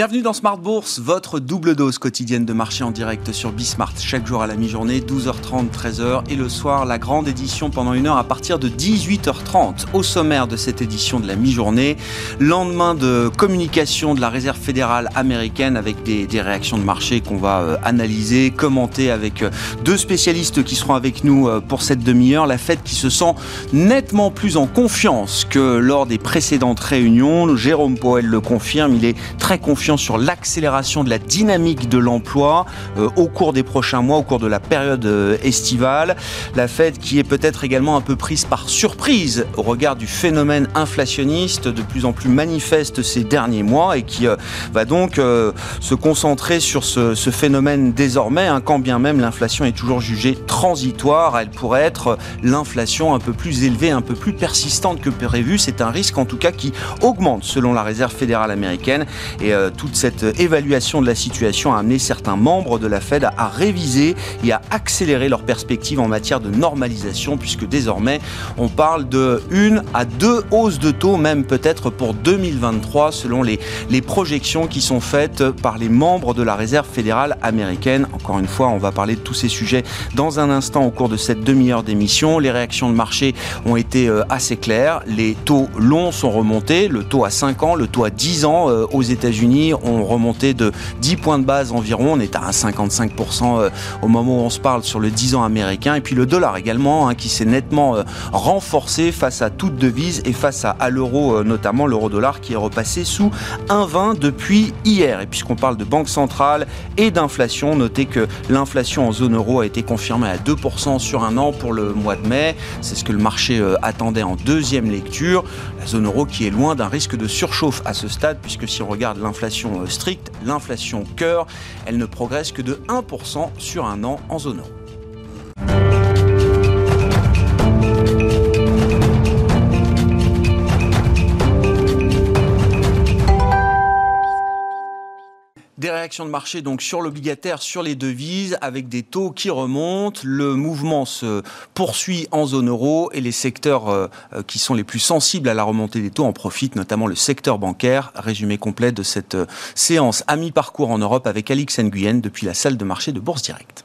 Bienvenue dans Smart Bourse, votre double dose quotidienne de marché en direct sur Bismart, chaque jour à la mi-journée, 12h30, 13h, et le soir, la grande édition pendant une heure à partir de 18h30. Au sommaire de cette édition de la mi-journée, lendemain de communication de la Réserve fédérale américaine avec des, réactions de marché qu'on va euh, analyser, commenter avec euh, deux spécialistes qui seront avec nous euh, pour cette demi-heure. La Fed qui se sent nettement plus en confiance que lors des précédentes réunions. Jérôme Powell le confirme, il est très confiant sur l'accélération de la dynamique de l'emploi euh, au cours des prochains mois, au cours de la période euh, estivale. La Fed qui est peut-être également un peu prise par surprise au regard du phénomène inflationniste de plus en plus manifeste ces derniers mois et qui euh, va donc se concentrer sur ce, phénomène désormais, hein, quand bien même l'inflation est toujours jugée transitoire, elle pourrait être l'inflation un peu plus élevée, un peu plus persistante que prévu. C'est un risque en tout cas qui augmente selon la Réserve fédérale américaine et toute cette évaluation de la situation a amené certains membres de la Fed à, réviser et à accélérer leurs perspectives en matière de normalisation, puisque désormais on parle de une à deux hausses de taux, même peut-être pour 2023, selon les, les projections qui sont faites par les membres de la Réserve fédérale américaine. Encore une fois, on va parler de tous ces sujets dans un instant au cours de cette demi-heure d'émission. Les réactions de marché ont été euh, assez claires. Les taux longs sont remontés, le taux à 5 ans, le taux à 10 ans euh, aux États-Unis ont remonté de 10 points de base environ. On est à 55% euh, au moment où on se parle sur le 10 ans américain. Et puis le dollar également, hein, qui s'est nettement euh, renforcé face à toute devise et face à, l'euro, euh, notamment l'euro-dollar qui est repassé sous 1,20 depuis hier. Et puisqu'on parle de banque centrale et d'inflation, notez que l'inflation en zone euro a été confirmée à 2% sur un an pour le mois de mai. C'est ce que le marché attendait en deuxième lecture. La zone euro qui est loin d'un risque de surchauffe à ce stade, puisque si on regarde l'inflation euh, stricte, l'inflation cœur, elle ne progresse que de 1% sur un an en zone euro. Des réactions de marché donc sur l'obligataire, sur les devises, avec des taux qui remontent. Le mouvement se poursuit en zone euro et les secteurs euh, euh, qui sont les plus sensibles à la remontée des taux en profitent, notamment le secteur bancaire. Résumé complet de cette euh, séance à mi-parcours en Europe avec Alix Nguyen depuis la salle de marché de Bourse Directe.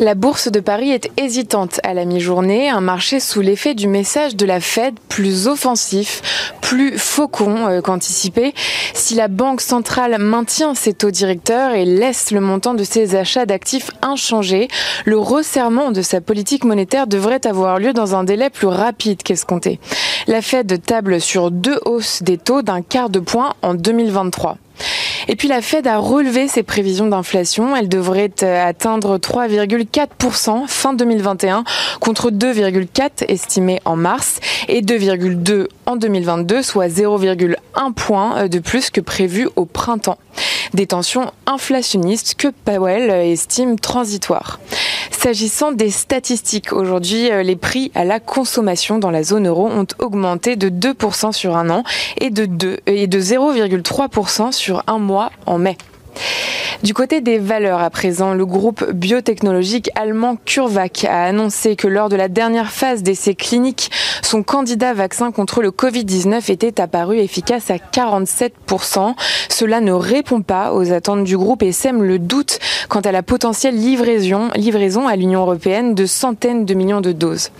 La bourse de Paris est hésitante à la mi-journée, un marché sous l'effet du message de la Fed plus offensif, plus faucon euh, qu'anticipé. Si la Banque centrale maintient ses taux directeurs et laisse le montant de ses achats d'actifs inchangé, le resserrement de sa politique monétaire devrait avoir lieu dans un délai plus rapide qu'escompté. La Fed table sur deux hausses des taux d'un quart de point en 2023. Et puis la Fed a relevé ses prévisions d'inflation. Elle devrait euh, atteindre 3,4% fin 2021 contre 2,4 estimé en mars et 2,2 en 2022, soit 0,1 point euh, de plus que prévu au printemps. Des tensions inflationnistes que Powell estime transitoires. S'agissant des statistiques, aujourd'hui, euh, les prix à la consommation dans la zone euro ont augmenté de 2% sur un an et de, et de 0,3% sur un mois en mai. Du côté des valeurs à présent, le groupe biotechnologique allemand CureVac a annoncé que lors de la dernière phase d'essai clinique, son candidat vaccin contre le Covid-19 était apparu efficace à 47%. Cela ne répond pas aux attentes du groupe et sème le doute quant à la potentielle livraison, livraison à l'Union européenne de centaines de millions de doses.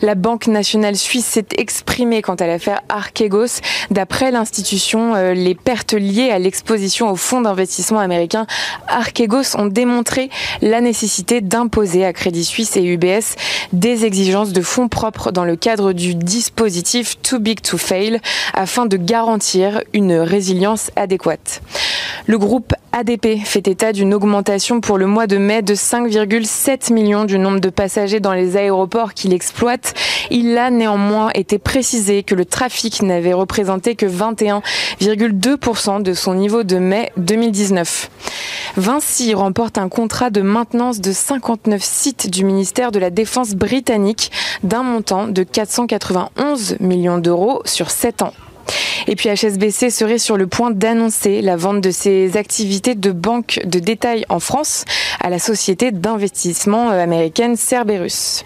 La Banque nationale suisse s'est exprimée quant à l'affaire Archegos. D'après l'institution, euh, les pertes liées à l'exposition au fonds d'investissement américain Archegos ont démontré la nécessité d'imposer à Crédit Suisse et UBS des exigences de fonds propres dans le cadre du dispositif Too Big to Fail afin de garantir une résilience adéquate. Le groupe ADP fait état d'une augmentation pour le mois de mai de 5,7 millions du nombre de passagers dans les aéroports qu'il exploite. Il a néanmoins été précisé que le trafic n'avait représenté que 21,2% de son niveau de mai 2019. Vinci remporte un contrat de maintenance de 59 sites du ministère de la Défense britannique d'un montant de 491 millions d'euros sur 7 ans. Et puis HSBC serait sur le point d'annoncer la vente de ses activités de banque de détail en France à la société d'investissement américaine Cerberus.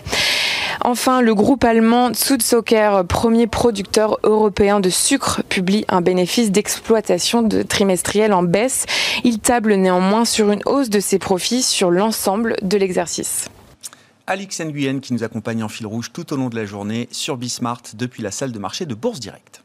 Enfin, le groupe allemand Sudsocker, premier producteur européen de sucre, publie un bénéfice d'exploitation de trimestriel en baisse. Il table néanmoins sur une hausse de ses profits sur l'ensemble de l'exercice. Alix Nguyen qui nous accompagne en fil rouge tout au long de la journée sur Bismart depuis la salle de marché de Bourse Direct.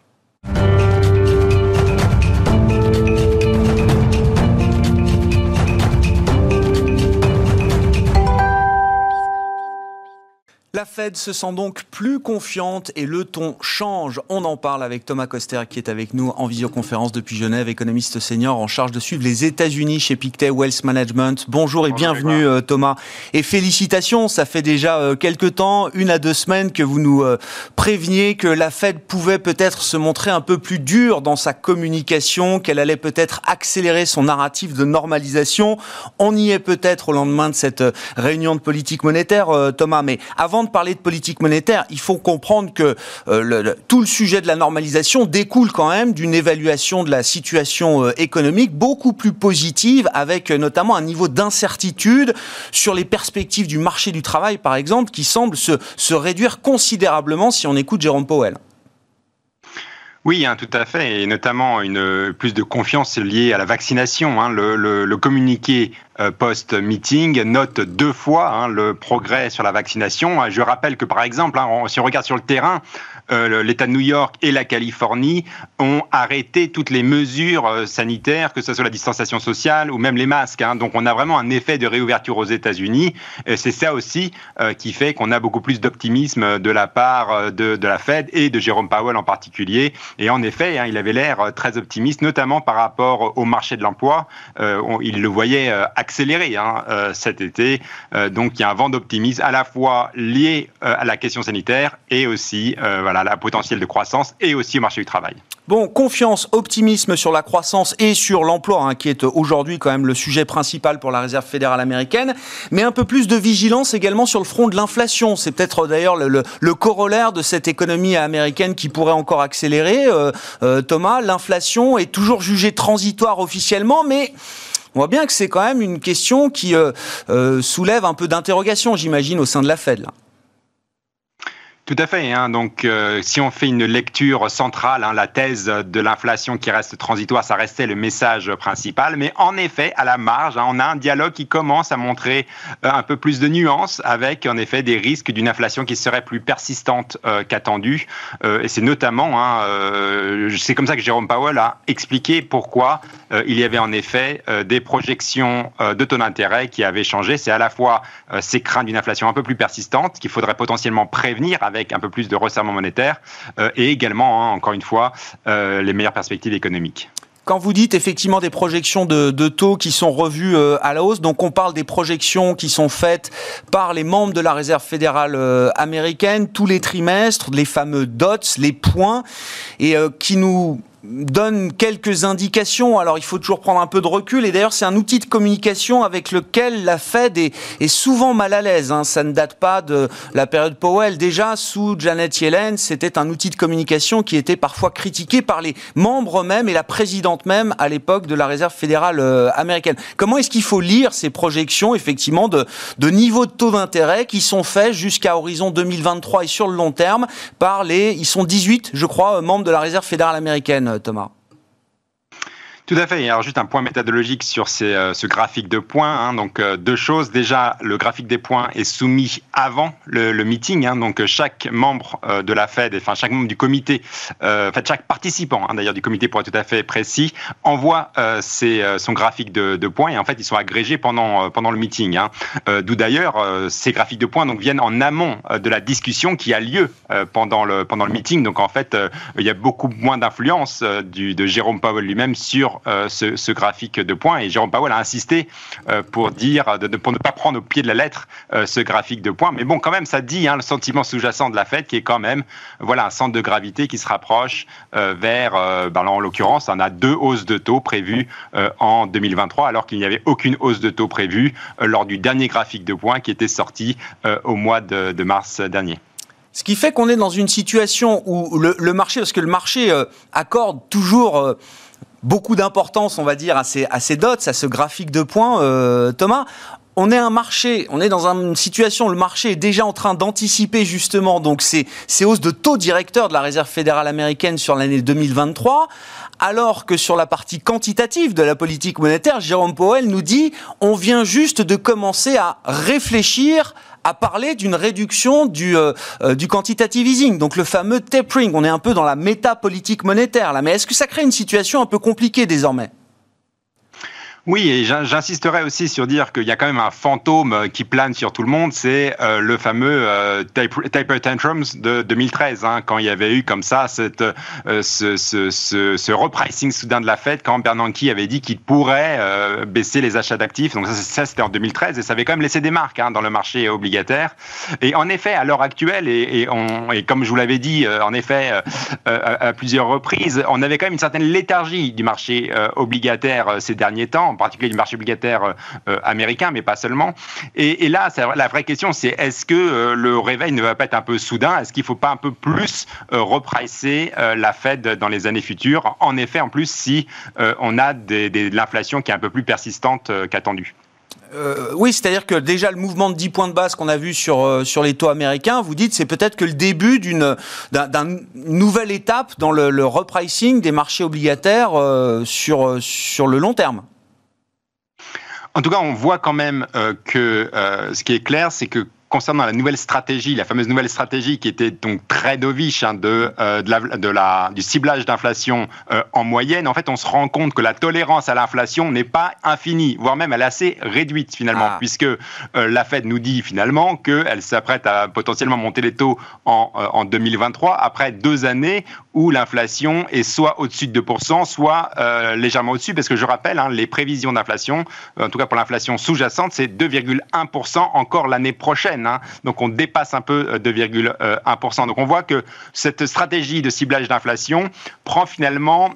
La Fed se sent donc plus confiante et le ton change. On en parle avec Thomas Coster qui est avec nous en visioconférence depuis Genève, économiste senior en charge de suivre les États-Unis chez Pictet Wealth Management. Bonjour et bienvenue euh, Thomas. Et félicitations, ça fait déjà euh, quelques temps, une à deux semaines que vous nous euh, préveniez que la Fed pouvait peut-être se montrer un peu plus dure dans sa communication, qu'elle allait peut-être accélérer son narratif de normalisation. On y est peut-être au lendemain de cette réunion de politique monétaire, Thomas. Mais avant de parler de politique monétaire, il faut comprendre que euh, tout le sujet de la normalisation découle quand même d'une évaluation de la situation euh, économique beaucoup plus positive, avec euh, notamment un niveau d'incertitude sur les perspectives du marché du travail, par exemple, qui semble se, se réduire considérablement si on écoute Jérôme Powell. Oui, hein, tout à fait, et notamment une plus de confiance liée à la vaccination. Hein. Le, communiqué euh, post-meeting note deux fois hein, le progrès sur la vaccination. Je rappelle que par exemple, si on regarde sur le terrain, euh, l'État de New York et la Californie ont arrêté toutes les mesures euh, sanitaires, que ce soit la distanciation sociale ou même les masques. Hein. Donc on a vraiment un effet de réouverture aux États-Unis. C'est ça aussi qui fait qu'on a beaucoup plus d'optimisme de la part de, la Fed et de Jérôme Powell en particulier. Et en effet, il avait l'air très optimiste, notamment par rapport au marché de l'emploi. il le voyait accéléré hein, euh, cet été. Euh, donc il y a un vent d'optimisme à la fois lié euh, à la question sanitaire et aussi voilà, la potentiel de croissance et aussi au marché du travail. Bon, confiance, optimisme sur la croissance et sur l'emploi, hein, qui est aujourd'hui quand même le sujet principal pour la Réserve fédérale américaine, mais un peu plus de vigilance également sur le front de l'inflation. C'est peut-être d'ailleurs le, corollaire de cette économie américaine qui pourrait encore accélérer. Thomas, l'inflation est toujours jugée transitoire officiellement, mais on voit bien que c'est quand même une question qui euh, euh, soulève un peu d'interrogation, j'imagine, au sein de la Fed. Tout à fait. Hein. Donc, euh, si on fait une lecture centrale, hein, la thèse de l'inflation qui reste transitoire, ça restait le message principal. Mais en effet, à la marge, hein, on a un dialogue qui commence à montrer euh, un peu plus de nuances avec, en effet, des risques d'une inflation qui serait plus persistante euh, qu'attendue. et c'est notamment, c'est comme ça que Jérôme Powell a expliqué pourquoi il y avait en effet des projections de taux d'intérêt qui avaient changé. C'est à la fois ces craintes d'une inflation un peu plus persistante qu'il faudrait potentiellement prévenir avec un peu plus de resserrement monétaire euh, et également, hein, encore une fois, euh, les meilleures perspectives économiques. Quand vous dites effectivement des projections de, taux qui sont revues euh, à la hausse, donc on parle des projections qui sont faites par les membres de la Réserve fédérale américaine tous les trimestres, les fameux dots, les points, et qui nous donne quelques indications. Alors il faut toujours prendre un peu de recul. Et d'ailleurs, c'est un outil de communication avec lequel la Fed est, souvent mal à l'aise. Hein. Ça ne date pas de la période Powell. Déjà, sous Janet Yellen, c'était un outil de communication qui était parfois critiqué par les membres même et la présidente même à l'époque de la Réserve fédérale euh, américaine. Comment est-ce qu'il faut lire ces projections, effectivement, de, de niveau de taux d'intérêt qui sont faits jusqu'à horizon 2023 et sur le long terme par les, ils sont 18, je crois, membres de la Réserve fédérale américaine Thomas tout à fait. Alors juste un point méthodologique sur euh, ce graphique de points. Hein. Donc euh, deux choses. Déjà, le graphique des points est soumis avant le, meeting. Hein. Donc chaque membre euh, de la Fed, enfin chaque membre du comité, chaque participant hein, d'ailleurs du comité pour être tout à fait précis, envoie son graphique de, points et en fait ils sont agrégés pendant pendant le meeting. D'où d'ailleurs ces graphiques de points donc viennent en amont de la discussion qui a lieu pendant le pendant le meeting. Donc en fait il y a beaucoup moins d'influence de Jérôme Powell lui-même sur euh, ce, graphique de points. Et Jérôme Powell a insisté euh, pour dire, pour ne pas prendre au pied de la lettre euh, ce graphique de points. Mais bon, quand même, ça dit hein, le sentiment sous-jacent de la Fed qui est quand même voilà, un centre de gravité qui se rapproche vers, ben en l'occurrence, on a deux hausses de taux prévues en 2023, alors qu'il n'y avait aucune hausse de taux prévue lors du dernier graphique de points qui était sorti au mois de mars dernier. Ce qui fait qu'on est dans une situation où le, marché, parce que le marché accorde toujours beaucoup d'importance, on va dire, à ces, dots, à ce graphique de points, euh, Thomas. On est un marché, on est dans une situation où le marché est déjà en train d'anticiper justement donc ces, ces hausses de taux directeurs de la Réserve fédérale américaine sur l'année 2023, alors que sur la partie quantitative de la politique monétaire, Jérôme Powell nous dit on vient juste de commencer à réfléchir à parler d'une réduction du, euh, euh, du quantitative easing, donc le fameux tapering. On est un peu dans la métapolitique monétaire là, mais est-ce que ça crée une situation un peu compliquée désormais? Oui, et j'insisterai aussi sur dire qu'il y a quand même un fantôme euh, qui plane sur tout le monde, c'est euh, le fameux euh, Taper Tantrums de 2013, hein, quand il y avait eu comme ça cette, ce, ce, ce, repricing soudain de la Fed, quand Bernanke avait dit qu'il pourrait baisser les achats d'actifs. Donc ça, c'était en 2013, et ça avait quand même laissé des marques hein, dans le marché obligataire. Et en effet, à l'heure actuelle, et, et, on, et, comme je vous l'avais dit, en effet, à, plusieurs reprises, on avait quand même une certaine léthargie du marché obligataire ces derniers temps en particulier du marché obligataire euh, euh, américain, mais pas seulement. Et, là, la vraie question, c'est est-ce que euh, le réveil ne va pas être un peu soudain? Est-ce qu'il ne faut pas un peu plus repricer la Fed dans les années futures? En effet, en plus, si on a de l'inflation qui est un peu plus persistante qu'attendue. oui, c'est-à-dire que déjà le mouvement de 10 points de base qu'on a vu sur, sur les taux américains, vous dites c'est peut-être que le début d'une nouvelle étape dans le, repricing des marchés obligataires sur, sur le long terme. En tout cas, on voit quand même euh, que euh, ce qui est clair, c'est que concernant la nouvelle stratégie, la fameuse nouvelle stratégie qui était donc très dovish hein, de, euh, de, la, de, la, du ciblage d'inflation euh, en moyenne, en fait, on se rend compte que la tolérance à l'inflation n'est pas infinie, voire même elle est assez réduite finalement, ah. puisque euh, la Fed nous dit finalement qu'elle s'apprête à potentiellement monter les taux en, en 2023 après deux années où l'inflation est soit au-dessus de 2%, soit légèrement au-dessus, parce que je rappelle, hein, les prévisions d'inflation, en tout cas pour l'inflation sous-jacente, c'est 2,1% encore l'année prochaine. Donc on dépasse un peu 2,1%. Euh, Donc on voit que cette stratégie de ciblage d'inflation prend finalement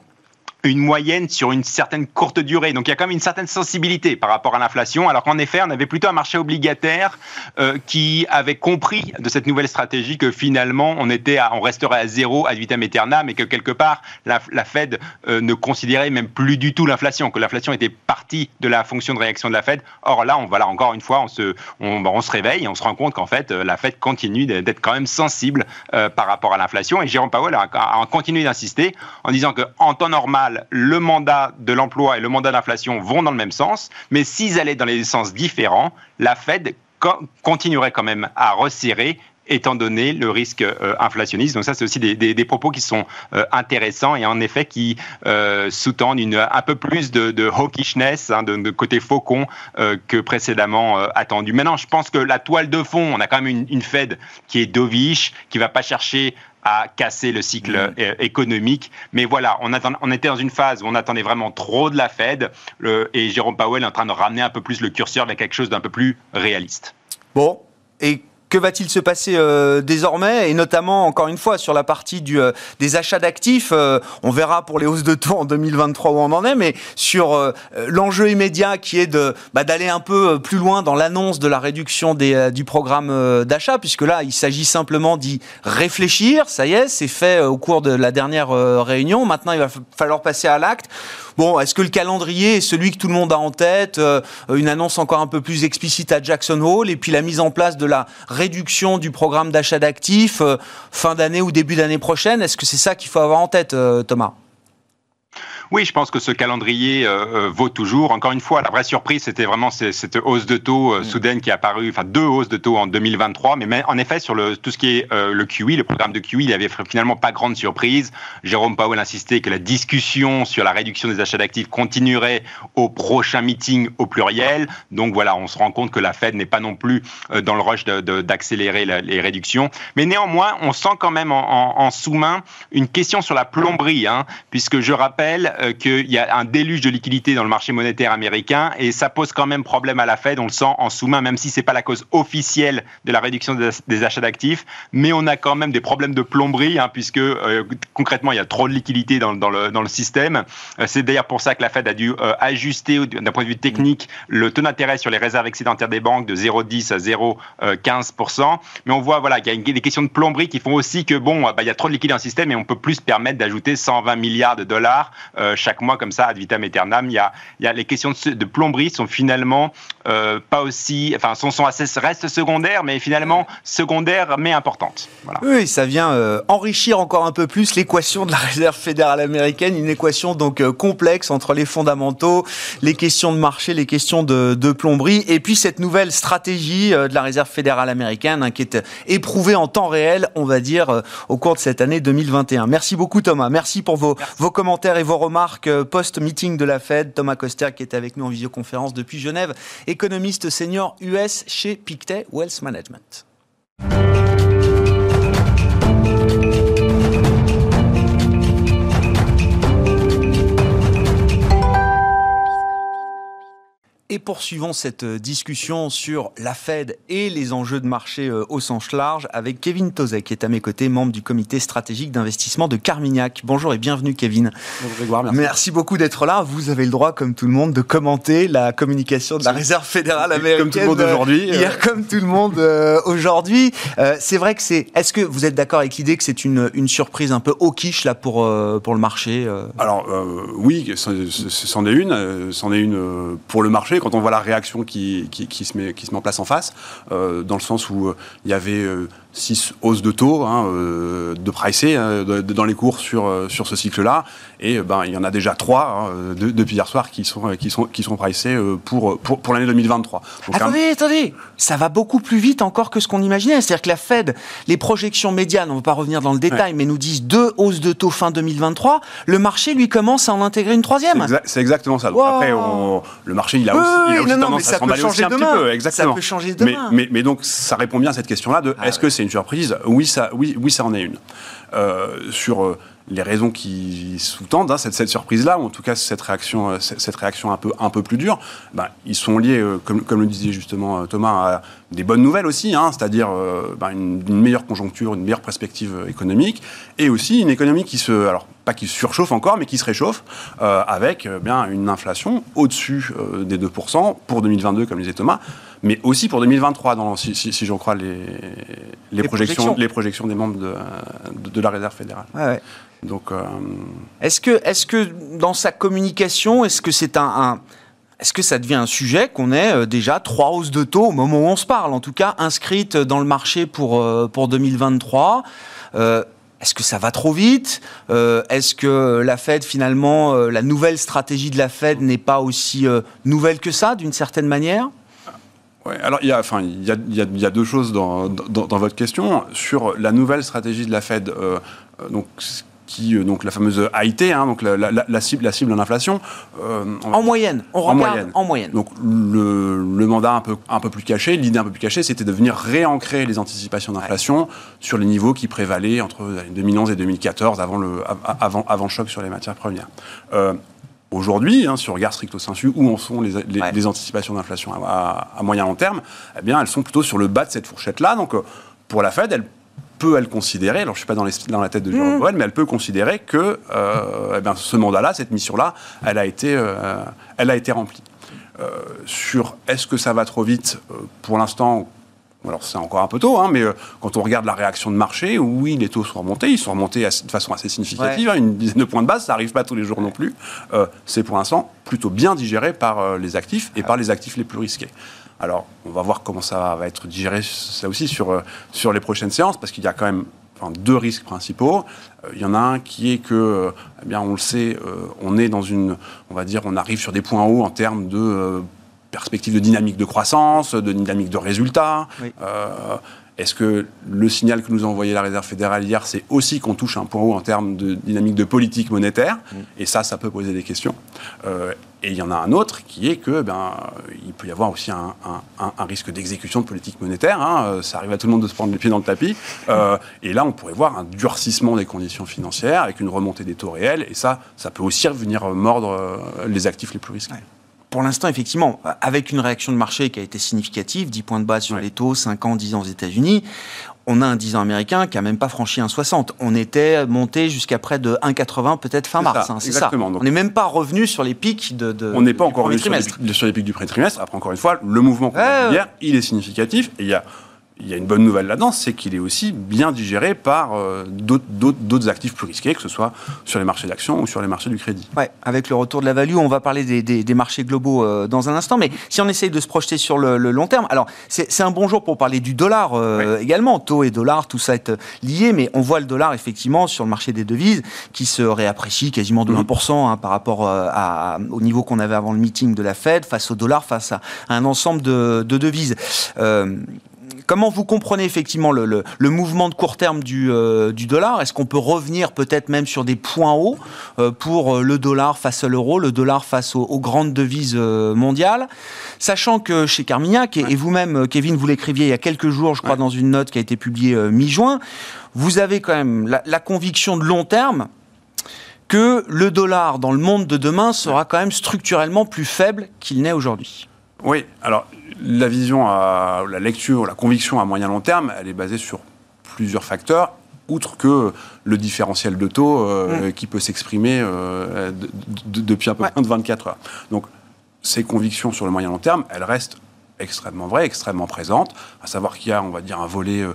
une moyenne sur une certaine courte durée. Donc il y a quand même une certaine sensibilité par rapport à l'inflation, alors qu'en effet, on avait plutôt un marché obligataire euh, qui avait compris de cette nouvelle stratégie que finalement, on, était on resterait à zéro ad vitam aeternam et que quelque part, la, Fed euh, ne considérait même plus du tout l'inflation, que l'inflation était partie de la fonction de réaction de la Fed. Or là, on, encore une fois, on se, on, on se réveille et on se rend compte qu'en fait, euh, la Fed continue d'être quand même sensible par rapport à l'inflation. Et Jérôme Powell a, a continué d'insister en disant qu'en temps normal, le mandat de l'emploi et le mandat d'inflation vont dans le même sens, mais s'ils allaient dans les sens différents, la Fed continuerait quand même à resserrer étant donné le risque euh, inflationniste. Donc ça, c'est aussi des, propos qui sont euh, intéressants et en effet qui euh, sous-tendent un peu plus de, hawkishness, hein, de, côté faucon que précédemment attendu. Maintenant, je pense que la toile de fond, on a quand même une, Fed qui est dovish, qui va pas chercher à casser le cycle mm. économique. Mais voilà, on, on, était dans une phase où on attendait vraiment trop de la Fed et Jérôme Powell est en train de ramener un peu plus le curseur vers quelque chose d'un peu plus réaliste. Bon, et que va-t-il se passer euh, désormais? Et notamment, encore une fois, sur la partie euh, des achats d'actifs, euh, on verra pour les hausses de taux en 2023 où on en est, mais sur l'enjeu immédiat qui est de bah, d'aller un peu plus loin dans l'annonce de la réduction du programme d'achat, puisque là, il s'agit simplement d'y réfléchir. Ça y est, c'est fait au cours de la dernière réunion. Maintenant, il va falloir passer à l'acte. Bon, est-ce que le calendrier est celui que tout le monde a en tête? Une annonce encore un peu plus explicite à Jackson Hole et puis la mise en place de la réduction du programme d'achat d'actifs euh, fin d'année ou début d'année prochaine? Est-ce que c'est ça qu'il faut avoir en tête, euh, Thomas? Oui, je pense que ce calendrier euh, euh, vaut toujours. Encore une fois, la vraie surprise, c'était vraiment cette hausse de taux euh, mm. soudaine qui est apparue, enfin deux hausses de taux en 2023. Mais en effet, sur le, tout ce qui est le QE, le programme de QE, il n'y avait finalement pas grande surprise. Jérôme Powell insistait que la discussion sur la réduction des achats d'actifs continuerait au prochain meeting au pluriel. Donc voilà, on se rend compte que la Fed n'est pas non plus dans le rush d'accélérer les réductions. Mais néanmoins, on sent quand même en, sous-main une question sur la plomberie, hein, puisque je rappelle rappelle qu'il y a un déluge de liquidités dans le marché monétaire américain et ça pose quand même problème à la Fed. On le sent en sous-main, même si c'est pas la cause officielle de la réduction des achats d'actifs, mais on a quand même des problèmes de plomberie, hein, puisque concrètement il y a trop de liquidités dans, le, système. c'est d'ailleurs pour ça que la Fed a dû ajuster d'un point de vue technique le taux d'intérêt sur les réserves excédentaires des banques de 0,10 à 0,15%. Mais on voit voilà, qu'il y a des questions de plomberie qui font aussi que bon, bah, il y a trop de liquidités dans le système et on peut plus se permettre d'ajouter 120 milliards de dollars euh, chaque mois comme ça ad vitam aeternam. Il y a, il y a les questions de, de plomberie sont finalement euh, pas aussi, enfin, sont, sont assez restent secondaires, mais finalement secondaires mais importantes. Voilà. Oui, ça vient euh, enrichir encore un peu plus l'équation de la réserve fédérale américaine, une équation donc complexe entre les fondamentaux, les questions de marché, les questions de, de plomberie, et puis cette nouvelle stratégie de la réserve fédérale américaine hein, qui est éprouvée en temps réel, on va dire, au cours de cette année 2021. Merci beaucoup Thomas, merci pour vos, vos commentaires et vos remarques euh, post-meeting de la Fed. Thomas Coster qui est avec nous en visioconférence depuis Genève, économiste senior US chez Pictet Wealth Management. Et poursuivons cette euh, discussion sur la Fed et les enjeux de marché euh, au sens large avec Kevin Tozek, qui est à mes côtés, membre du comité stratégique d'investissement de Carmignac. Bonjour et bienvenue Kevin. Bonjour Grégoire, merci. merci. beaucoup d'être là. Vous avez le droit, comme tout le monde, de commenter la communication de la Réserve fédérale américaine. Comme tout le monde aujourd'hui. Euh, hier, comme tout le monde aujourd'hui. c'est vrai que c'est... Est-ce que vous êtes d'accord avec l'idée que c'est une, une surprise un peu hawkish là, pour, pour le marché Alors oui, c'en est une. C'en est une pour le marché quand on voit la réaction qui, qui, se, met, qui se met en place en face, euh, dans le sens où euh, il y avait euh, six hausses de taux hein, de pricé hein, dans les cours sur, sur ce cycle-là, et ben, il y en a déjà trois hein, depuis hier soir qui sont, qui sont, qui sont pricés pour, pour, pour l'année 2023. attendez, attendez, ça va beaucoup plus vite encore que ce qu'on imaginait. C'est-à-dire que la Fed, les projections médianes, on ne va pas revenir dans le détail, mais nous disent deux hausses de taux fin 2023. Le marché, lui, commence à en intégrer une troisième. C'est exactement ça. après, le marché, il a aussi il a aussi tendance à s'emballer aussi un petit peu. Exactement. Ça peut changer demain. Mais, mais, donc, ça répond bien à cette question-là de ah est-ce que c'est une surprise oui ça, oui, oui, ça en est une. Euh, sur euh, les raisons qui sous-tendent hein, cette, cette surprise-là, ou en tout cas cette réaction, euh, cette réaction un peu, un peu plus dure, ben, ils sont liés, comme, comme, le disait justement Thomas, à des bonnes nouvelles aussi, hein, c'est-à-dire ben, une, meilleure conjoncture, une meilleure perspective économique, et aussi une économie qui se, alors pas qui se surchauffe encore, mais qui se réchauffe, avec bien une inflation au-dessus des 2% pour 2022, comme disait Thomas, mais aussi pour 2023, dans, si, si, si j'en crois les, les, projections, les projections des membres de, de, la Réserve fédérale. Ouais, Donc, est-ce que, est que dans sa communication, est-ce que c'est un, un est-ce que ça devient un sujet qu'on ait déjà trois hausses de taux au moment où on se parle, en tout cas inscrites dans le marché pour, pour 2023 est-ce que ça va trop vite euh, Est-ce que la Fed, finalement, euh, la nouvelle stratégie de la Fed n'est pas aussi euh, nouvelle que ça, d'une certaine manière? Ouais, alors il y, a, enfin, il, y a, il, y a, deux choses dans, dans, dans, votre question. Sur la nouvelle stratégie de la Fed, donc qui, euh, donc la fameuse AIT, hein, donc la, la, la, cible, la cible en inflation. Euh, en moyenne, on en regarde moyenne. en moyenne. Donc le, le, mandat un peu, un peu plus caché, l'idée un peu plus cachée, c'était de venir réancrer les anticipations d'inflation ouais. sur les niveaux qui prévalaient entre 2011 et 2014, avant le, avant, avant le choc sur les matières premières. Euh, Aujourd'hui, hein, si on regarde stricto sensu où en sont les, les, ouais. les anticipations d'inflation à, à, à, moyen long terme, eh bien, elles sont plutôt sur le bas de cette fourchette-là. Donc, euh, pour la Fed, elle peut elle considérer, alors je ne suis pas dans, dans, la tête de Jérôme mmh. Powell, mais elle peut considérer que euh, eh bien, ce mandat-là, cette mission-là, elle, a été, euh, elle a été remplie. Euh, sur est-ce que ça va trop vite, euh, pour l'instant, alors c'est encore un peu tôt, hein, mais euh, quand on regarde la réaction de marché, oui, les taux sont remontés, ils sont remontés de façon assez significative, ouais. hein, une dizaine de points de base, ça n'arrive pas tous les jours non plus. Euh, c'est pour l'instant plutôt bien digéré par les actifs et par les actifs les plus risqués. Alors, on va voir comment ça va être digéré, ça aussi, sur, euh, sur les prochaines séances, parce qu'il y a quand même enfin, deux risques principaux. Euh, il y en a un qui est que, euh, eh bien, on le sait, euh, on est dans une, on va dire, on arrive sur des points hauts en termes de euh, perspective de dynamique de croissance, de dynamique de résultats. Oui. Est-ce que le signal que nous a envoyé la Réserve fédérale hier, c'est aussi qu'on touche un point haut en termes de dynamique de politique monétaire mm. Et ça, ça peut poser des questions. Euh, et il y en a un autre qui est que ben, il peut y avoir aussi un, risque d'exécution de politique monétaire. Hein. Ça arrive à tout le monde de se prendre les pieds dans le tapis. Euh, et là, on pourrait voir un durcissement des conditions financières avec une remontée des taux réels. Et ça, ça peut aussi venir mordre euh, les actifs les plus risqués pour l'instant, effectivement, avec une réaction de marché qui a été significative, 10 points de base sur les taux, 5 ans, 10 ans aux États-Unis, on a un 10 ans américain qui a même pas franchi un 60. On était monté jusqu'à près de 1,80 peut-être fin mars. Hein, c'est ça. on n'est même pas revenu sur les pics de. on n'est pas encore revenu sur les, sur les, pics du pré-trimestre. Après, encore une fois, le mouvement qu'on a hier, il est significatif. Et il y a il y a une bonne nouvelle là-dedans, c'est qu'il est aussi bien digéré par euh, d'autres actifs plus risqués, que ce soit sur les marchés d'actions ou sur les marchés du crédit. Ouais, avec le retour de la value, on va parler des, marchés globaux euh, dans un instant, mais si on essaye de se projeter sur le, long terme, alors c'est un bon jour pour parler du dollar euh, également, taux et dollar, tout ça est lié, mais on voit le dollar effectivement sur le marché des devises qui se réapprécie quasiment de 1% mhm. hein, par rapport à, au niveau qu'on avait avant le meeting de la Fed, face au dollar, face à, un ensemble de, de devises comment vous comprenez effectivement le, mouvement de court terme du, euh, dollar? Est-ce qu'on peut revenir peut-être même sur des points hauts euh, pour euh, le dollar face à l'euro, le dollar face aux, grandes devises mondiales? Sachant que chez Carmignac, et, vous-même, Kevin, vous l'écriviez il y a quelques jours, je crois, dans une note qui a été publiée mi-juin, vous avez quand même la, conviction de long terme que le dollar dans le monde de demain sera quand même structurellement plus faible qu'il n'est aujourd'hui. Oui, alors la vision, à, la lecture, la conviction à moyen long terme, elle est basée sur plusieurs facteurs, outre que le différentiel de taux euh, mm. qui peut s'exprimer euh, depuis un peu moins de 24 heures. Donc, ces convictions sur le moyen long terme, elles restent extrêmement vraies, extrêmement présentes, à savoir qu'il y a, on va dire, un volet euh,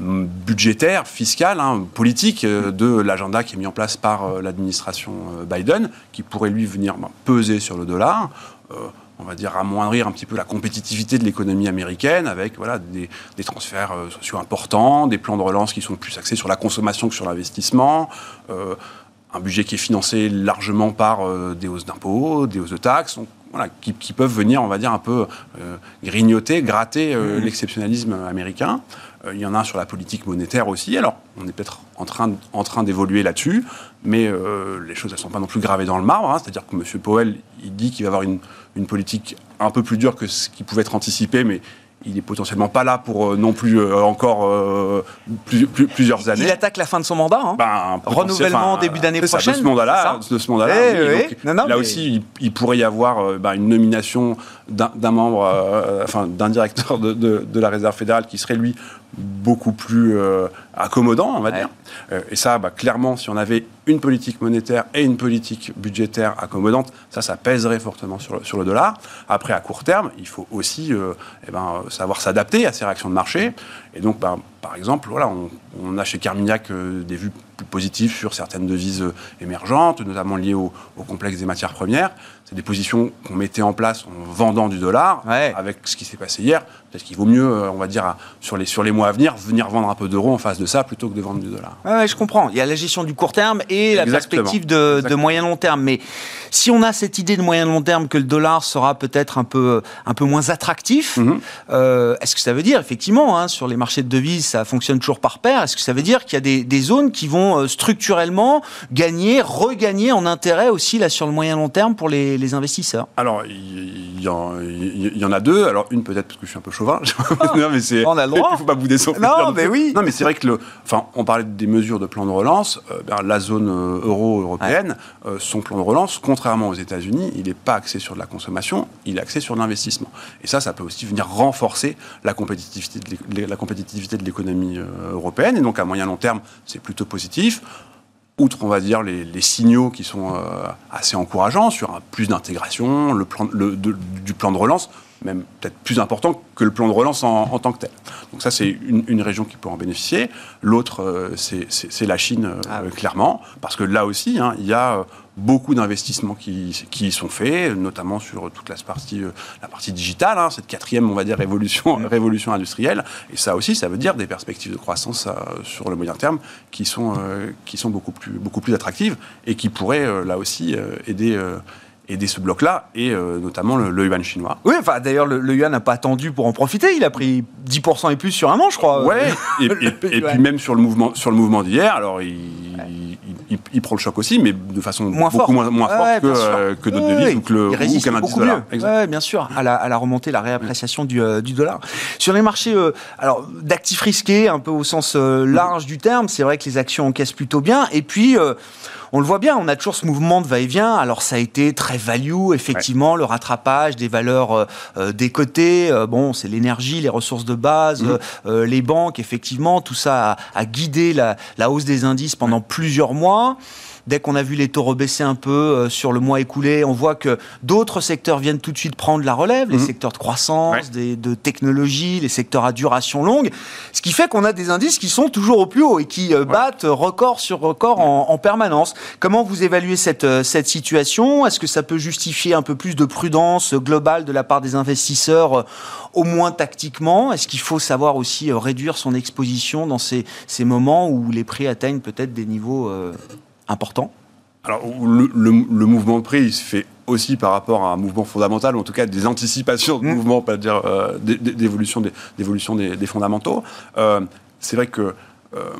budgétaire, fiscal, hein, politique de l'agenda qui est mis en place par l'administration Biden, qui pourrait lui venir ben, peser sur le dollar on va dire, amoindrir un petit peu la compétitivité de l'économie américaine avec voilà, des, transferts euh, sociaux importants, des plans de relance qui sont plus axés sur la consommation que sur l'investissement, euh, un budget qui est financé largement par euh, des hausses d'impôts, des hausses de taxes, voilà, qui, peuvent venir, on va dire, un peu grignoter, gratter mmh. l'exceptionnalisme américain. Il y en a un sur la politique monétaire aussi. Alors, on est peut-être en train, en train d'évoluer là-dessus, mais les choses ne sont pas non plus gravées dans le marbre. Hein. C'est-à-dire que M. Powell, il dit qu'il va avoir une une politique un peu plus dure que ce qui pouvait être anticipé, mais il est potentiellement pas là pour euh, non plus euh, encore euh, plusieurs années. Il attaque la fin de son mandat. Hein. Ben, Renouvellement début d'année prochaine. de ce mandat-là, de ce mandat-là. Eh là aussi, il, pourrait y avoir ben, une nomination d'un membre, enfin d'un directeur de, de, la Réserve fédérale qui serait lui beaucoup plus accommodant, on va dire. et ça, bah, clairement, si on avait une politique monétaire et une politique budgétaire accommodante, ça, ça pèserait fortement sur le, sur le dollar. Après, à court terme, il faut aussi euh, eh ben, savoir s'adapter à ces réactions de marché. Et donc, ben, par exemple, voilà, on, a chez Carmignac euh, des vues plus positives sur certaines devises euh, émergentes, notamment liées au, complexe des matières premières. C'est des positions qu'on mettait en place en vendant du dollar. Avec ce qui s'est passé hier, peut-être qu'il vaut mieux, on va dire, sur les, sur les mois à venir, venir vendre un peu d'euros en face de ça plutôt que de vendre du dollar. Oui, je comprends. Il y a la gestion du court terme et la perspective de, moyen long terme. Mais si on a cette idée de moyen long terme que le dollar sera peut-être un peu, un peu moins attractif, mhm. euh, est-ce que ça veut dire, effectivement, hein, sur les marchés de devises, ça fonctionne toujours par paire, est-ce que ça veut dire qu'il y a des, zones qui vont euh, structurellement gagner, regagner en intérêt aussi là sur le moyen long terme pour les, investisseurs Alors, il y, en a deux. Alors, une peut-être parce que je suis un peu chauvin. non, mais c'est. On a le droit. Il faut pas bouder son Non, mais oui. Non, mais c'est vrai que le. Enfin, on parlait des mesures de plan de relance. Euh, ben, la zone euh, euro européenne, euh, son plan de relance, contrairement aux États-Unis, il n'est pas axé sur de la consommation, il est axé sur l'investissement. Et ça, ça peut aussi venir renforcer la compétitivité de l'économie européenne. Et donc, à moyen long terme, c'est plutôt positif outre, on va dire, les, signaux qui sont assez encourageants sur un plus d'intégration, le plan, du plan de relance, même peut-être plus important que le plan de relance en, tant que tel. Donc ça, c'est une, région qui peut en bénéficier. L'autre, euh, c'est la Chine, euh, ah clairement, parce que là aussi, hein, il y a euh, beaucoup d'investissements qui, qui sont faits, notamment sur toute la partie, la partie digitale, hein, cette quatrième, on va dire, révolution, révolution industrielle. Et ça aussi, ça veut dire des perspectives de croissance sur le moyen terme qui sont, qui sont beaucoup, plus, beaucoup plus attractives et qui pourraient, là aussi, aider aider ce bloc-là, et notamment le, yuan chinois. Oui, enfin d'ailleurs, le, yuan n'a pas attendu pour en profiter, il a pris 10% et plus sur un an, je crois. Ouais, et, puis même sur le mouvement, sur le mouvement d'hier, alors il, il, prend le choc aussi, mais de façon moins beaucoup moins, moins forte que, que d'autres devises ou que le ou qu'un beaucoup mieux. Ouais, bien sûr, à la, à la remontée, la réappréciation du, du, dollar. Sur les marchés alors d'actifs risqués, un peu au sens large du terme, c'est vrai que les actions encaissent plutôt bien. Et puis, euh, on le voit bien, on a toujours ce mouvement de va-et-vient. Alors ça a été très value, effectivement, le rattrapage des valeurs euh, euh, des côtés. bon, c'est l'énergie, les ressources de base, mmh. les banques, effectivement, tout ça a, guidé la, la, hausse des indices pendant plusieurs mois. law Dès qu'on a vu les taux rebaisser un peu euh, sur le mois écoulé, on voit que d'autres secteurs viennent tout de suite prendre la relève, les mhm. secteurs de croissance, des, de technologie, les secteurs à duration longue, ce qui fait qu'on a des indices qui sont toujours au plus haut et qui euh, battent record sur record en, permanence. Comment vous évaluez cette, euh, cette situation? Est-ce que ça peut justifier un peu plus de prudence globale de la part des investisseurs, au moins tactiquement? Est-ce qu'il faut savoir aussi réduire son exposition dans ces, ces moments où les prix atteignent peut-être des niveaux important alors, le, mouvement de prix, il se fait aussi par rapport à un mouvement fondamental, ou en tout cas des anticipations de mmh. mouvement, pas dire euh, d'évolution des, des, fondamentaux. Euh, c'est vrai que euh,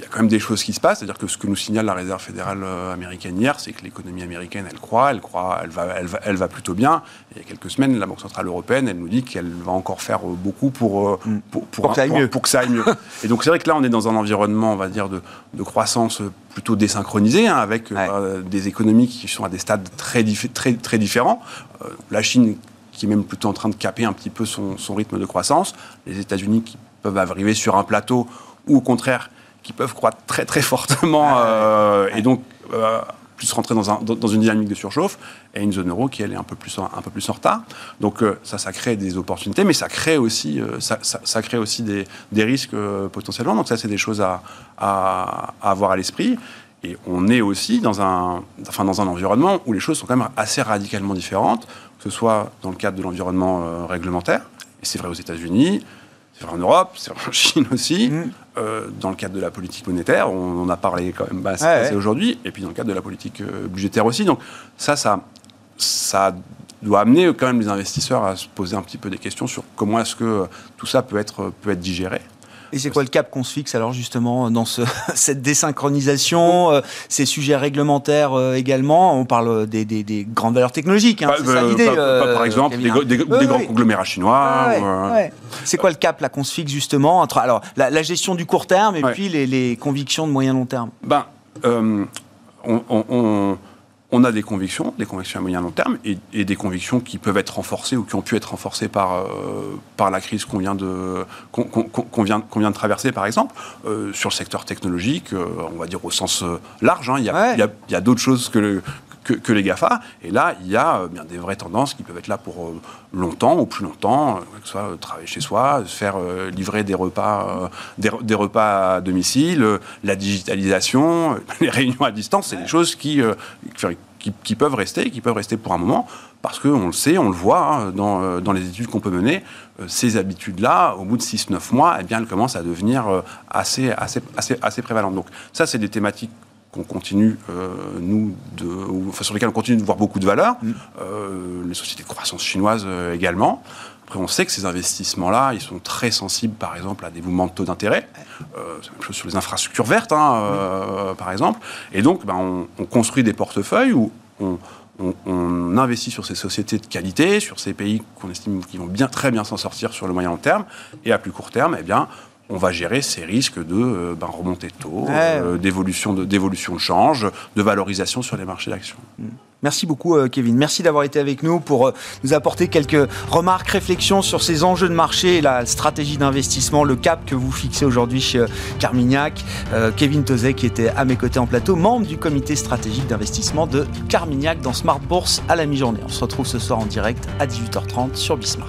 il y a quand même des choses qui se passent. C'est-à-dire que ce que nous signale la Réserve fédérale euh, américaine hier, c'est que l'économie américaine, elle croît, elle croît, elle va, elle va, elle va plutôt bien. il y a quelques semaines, la Banque centrale européenne, elle nous dit qu'elle va encore faire euh, beaucoup pour, euh, mm. pour, pour, que ça aille mieux. Pour que ça aille mieux. et donc c'est vrai que là, on est dans un environnement, on va dire, de, de croissance plutôt désynchronisé, hein, avec des économies qui sont à des stades très, très, très différents. la Chine qui est même plutôt en train de caper un petit peu son, son rythme de croissance. Les États-Unis qui peuvent arriver sur un plateau ou au contraire qui peuvent croître très très fortement euh, et donc euh, plus rentrer dans, un, dans, une dynamique de surchauffe et une zone euro qui elle est un peu plus en, un peu plus en retard. Donc euh, ça, ça crée des opportunités, mais ça crée aussi, ça, ça, crée aussi des, des risques potentiellement. Donc ça, c'est des choses à, à, à avoir à l'esprit. Et on est aussi dans un, enfin dans un environnement où les choses sont quand même assez radicalement différentes, que ce soit dans le cadre de l'environnement réglementaire, et c'est vrai aux États-Unis, c'est vrai en Europe, c'est vrai en Chine aussi. Mm. Euh, dans le cadre de la politique monétaire, on en a parlé quand même assez, aujourd'hui, et puis dans le cadre de la politique euh, budgétaire aussi. Donc ça, ça, ça doit amener quand même les investisseurs à se poser un petit peu des questions sur comment est-ce que tout ça peut être, peut être digéré. Et c'est quoi le cap qu'on se fixe alors justement dans ce, cette désynchronisation, euh, ces sujets réglementaires euh, également? On parle des, des, des, grandes valeurs technologiques, hein, c'est ça l'idée Par exemple, des, grands conglomérats chinois. C'est quoi le cap là qu'on se fixe justement entre alors la, gestion du court terme et puis les, les, convictions de moyen long terme? Ben, euh, on, on on a des convictions, des convictions à moyen long terme, et, des convictions qui peuvent être renforcées ou qui ont pu être renforcées par, euh, par la crise qu'on vient, de, qu'on, vient, vient de traverser, par exemple. Euh, sur le secteur technologique, euh, on va dire au sens large, hein, il y, a, y a d'autres choses que, le, que, les GAFA. Et là, il y a bien des vraies tendances qui peuvent être là pour longtemps ou plus longtemps, que ce soit travailler chez soi, se faire livrer des repas, des, des, repas à domicile, la digitalisation, les réunions à distance, c'est des choses qui, qui, peuvent rester, qui peuvent rester pour un moment, parce qu'on le sait, on le voit hein, dans, euh, dans, les études qu'on peut mener, euh, ces habitudes-là, au bout de 6-9 mois, eh bien, elles commencent à devenir euh, assez, assez, assez, assez prévalentes. Donc ça, c'est des thématiques qu'on continue, nous, de, enfin, sur lesquelles on continue de voir beaucoup de valeur, mm. les sociétés de croissance chinoises également. Après, on sait que ces investissements-là, ils sont très sensibles, par exemple, à des mouvements de taux d'intérêt. c'est la même chose sur les infrastructures vertes, hein, par exemple. Et donc, ben, on, on, construit des portefeuilles où on, on, investit sur ces sociétés de qualité, sur ces pays qu'on estime qui vont bien, très bien s'en sortir sur le moyen long terme, et à plus court terme, eh bien, on va gérer ces risques de euh, ben, remontée de taux, euh, d'évolution de, change, de valorisation sur les marchés d'actions. Mm. Merci beaucoup, euh, Kevin. Merci d'avoir été avec nous pour nous apporter quelques remarques, réflexions sur ces enjeux de marché et la stratégie d'investissement, le cap que vous fixez aujourd'hui chez euh, Carmignac. Kevin Tozet, qui était à mes côtés en plateau, membre du comité stratégique d'investissement de Carmignac dans Smart Bourse à la mi-journée. On se retrouve ce soir en direct à 18h30 sur Bismart.